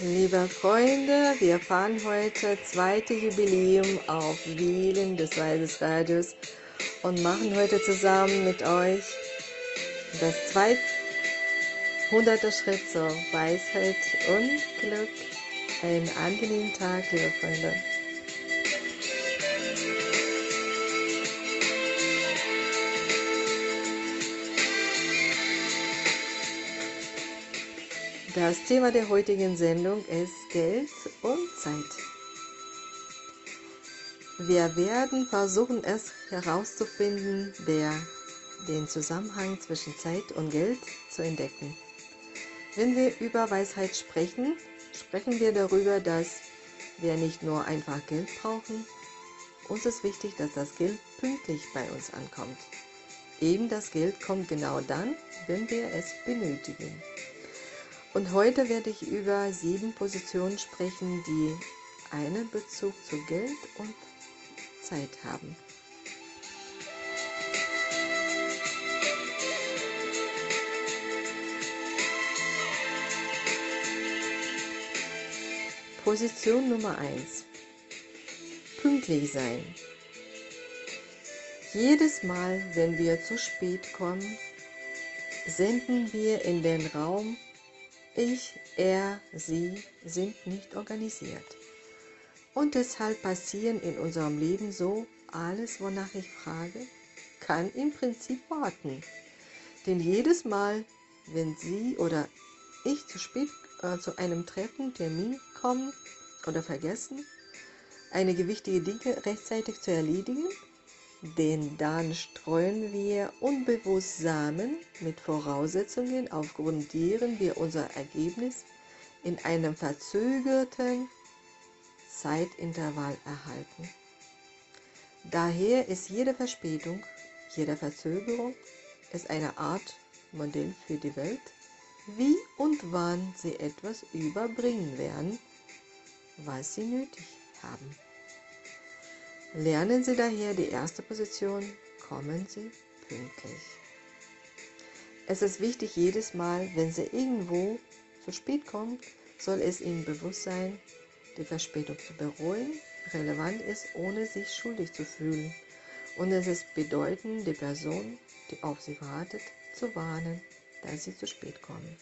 Liebe Freunde, wir fahren heute zweite Jubiläum auf Wielen des Weises Radios und machen heute zusammen mit euch das 200. Schritt zur Weisheit und Glück. Einen angenehmen Tag, liebe Freunde. Das Thema der heutigen Sendung ist Geld und Zeit. Wir werden versuchen, es herauszufinden, der, den Zusammenhang zwischen Zeit und Geld zu entdecken. Wenn wir über Weisheit sprechen, sprechen wir darüber, dass wir nicht nur einfach Geld brauchen. Uns ist wichtig, dass das Geld pünktlich bei uns ankommt. Eben das Geld kommt genau dann, wenn wir es benötigen. Und heute werde ich über sieben Positionen sprechen, die einen Bezug zu Geld und Zeit haben. Position Nummer 1. Pünktlich sein. Jedes Mal, wenn wir zu spät kommen, senden wir in den Raum ich, er, sie sind nicht organisiert. Und deshalb passieren in unserem Leben so, alles, wonach ich frage, kann im Prinzip warten. Denn jedes Mal, wenn Sie oder ich zu spät äh, zu einem Treffen, Termin kommen oder vergessen, einige wichtige Dinge rechtzeitig zu erledigen, denn dann streuen wir unbewusst Samen mit Voraussetzungen, aufgrund deren wir unser Ergebnis in einem verzögerten Zeitintervall erhalten. Daher ist jede Verspätung, jede Verzögerung ist eine Art Modell für die Welt, wie und wann sie etwas überbringen werden, was sie nötig haben. Lernen Sie daher die erste Position, kommen Sie pünktlich. Es ist wichtig, jedes Mal, wenn Sie irgendwo zu spät kommen, soll es Ihnen bewusst sein, die Verspätung zu bereuen, relevant ist, ohne sich schuldig zu fühlen. Und es ist bedeutend, die Person, die auf Sie wartet, zu warnen, dass Sie zu spät kommen.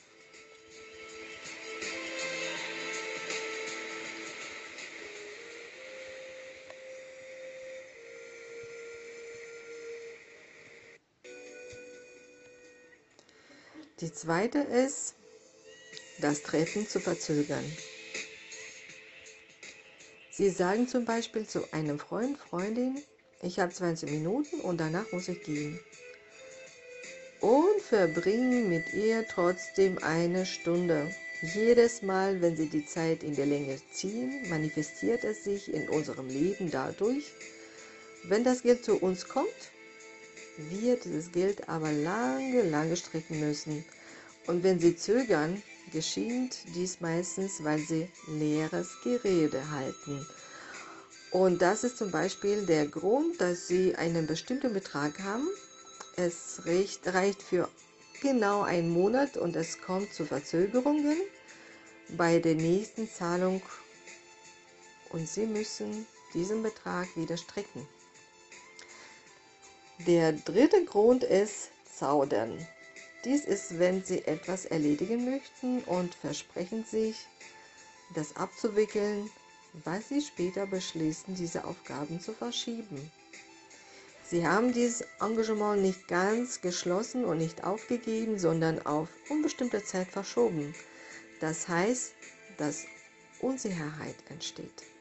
Die zweite ist, das Treffen zu verzögern. Sie sagen zum Beispiel zu einem Freund, Freundin, ich habe 20 Minuten und danach muss ich gehen. Und verbringen mit ihr trotzdem eine Stunde. Jedes Mal, wenn sie die Zeit in der Länge ziehen, manifestiert es sich in unserem Leben dadurch, wenn das Geld zu uns kommt, wir dieses Geld aber lange, lange strecken müssen. Und wenn sie zögern, geschieht dies meistens, weil sie leeres Gerede halten. Und das ist zum Beispiel der Grund, dass sie einen bestimmten Betrag haben. Es reicht, reicht für genau einen Monat und es kommt zu Verzögerungen bei der nächsten Zahlung und sie müssen diesen Betrag wieder strecken. Der dritte Grund ist Zaudern. Dies ist, wenn Sie etwas erledigen möchten und versprechen sich, das abzuwickeln, was Sie später beschließen, diese Aufgaben zu verschieben. Sie haben dieses Engagement nicht ganz geschlossen und nicht aufgegeben, sondern auf unbestimmte Zeit verschoben. Das heißt, dass Unsicherheit entsteht.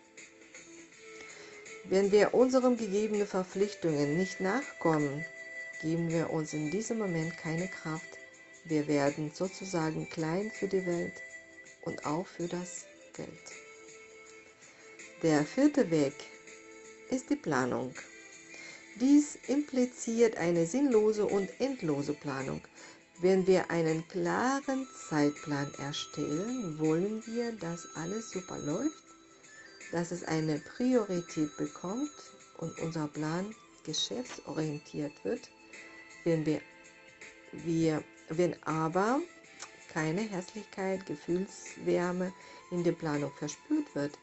Wenn wir unseren gegebenen Verpflichtungen nicht nachkommen, geben wir uns in diesem Moment keine Kraft. Wir werden sozusagen klein für die Welt und auch für das Geld. Der vierte Weg ist die Planung. Dies impliziert eine sinnlose und endlose Planung. Wenn wir einen klaren Zeitplan erstellen, wollen wir, dass alles super läuft dass es eine Priorität bekommt und unser Plan geschäftsorientiert wird. Wenn, wir, wir, wenn aber keine Herzlichkeit, Gefühlswärme in der Planung verspürt wird,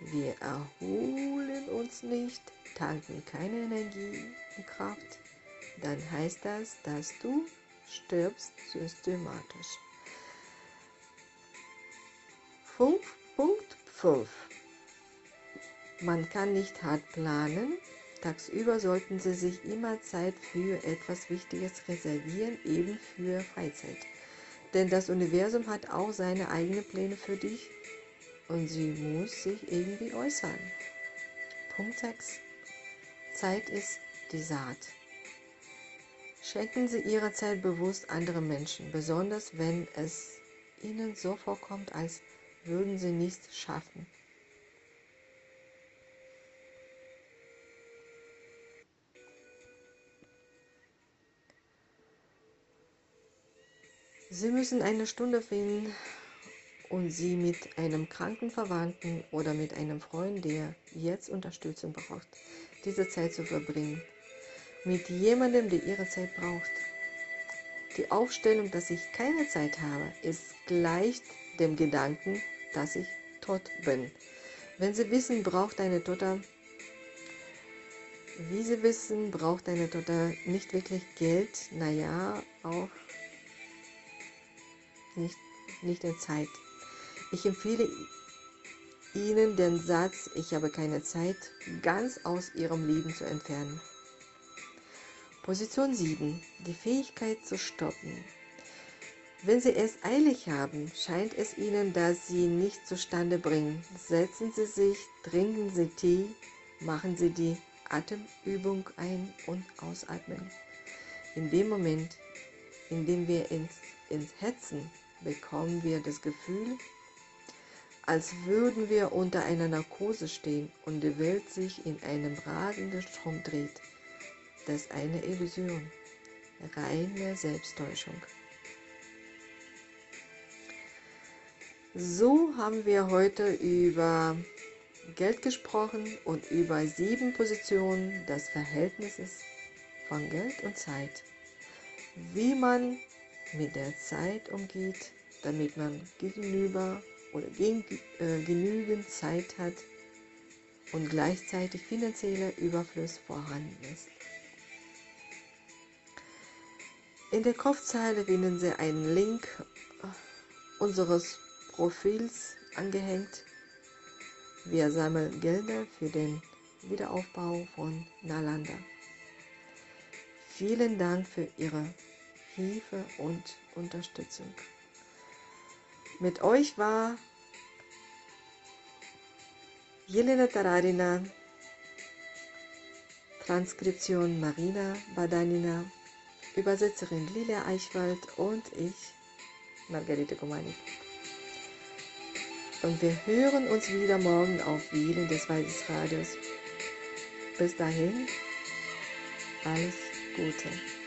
wir erholen uns nicht, tanken keine Energie und Kraft, dann heißt das, dass du stirbst systematisch. Punkt 5. Man kann nicht hart planen. Tagsüber sollten Sie sich immer Zeit für etwas Wichtiges reservieren, eben für Freizeit. Denn das Universum hat auch seine eigenen Pläne für dich und sie muss sich irgendwie äußern. Punkt 6. Zeit ist die Saat. Schenken Sie Ihre Zeit bewusst anderen Menschen, besonders wenn es Ihnen so vorkommt, als würden Sie nichts schaffen. Sie müssen eine Stunde finden und sie mit einem kranken Verwandten oder mit einem Freund, der jetzt Unterstützung braucht, diese Zeit zu verbringen. Mit jemandem, der ihre Zeit braucht. Die Aufstellung, dass ich keine Zeit habe, ist gleich dem Gedanken, dass ich tot bin. Wenn Sie wissen, braucht eine Tochter, wie Sie wissen, braucht eine Tochter nicht wirklich Geld, naja, auch nicht, nicht in Zeit. Ich empfehle Ihnen den Satz, ich habe keine Zeit, ganz aus Ihrem Leben zu entfernen. Position 7. Die Fähigkeit zu stoppen. Wenn Sie es eilig haben, scheint es Ihnen, dass Sie nicht zustande bringen. Setzen Sie sich, trinken Sie Tee, machen Sie die Atemübung ein- und ausatmen. In dem Moment, in dem wir ins, ins Hetzen bekommen wir das Gefühl, als würden wir unter einer Narkose stehen und die Welt sich in einem rasenden Strom dreht. Das ist eine Illusion, reine Selbsttäuschung. So haben wir heute über Geld gesprochen und über sieben Positionen des Verhältnisses von Geld und Zeit. Wie man mit der Zeit umgeht, damit man gegenüber oder gegen, äh, genügend Zeit hat und gleichzeitig finanzieller Überfluss vorhanden ist. In der Kopfzeile finden Sie einen Link unseres Profils angehängt. Wir sammeln Gelder für den Wiederaufbau von Nalanda. Vielen Dank für Ihre Hilfe und Unterstützung. Mit euch war Jelena Tararina, Transkription Marina Badanina, Übersetzerin Lilia Eichwald und ich, Margarete Gomani. Und wir hören uns wieder morgen auf Wielen des Waldes Radios. Bis dahin, alles Gute.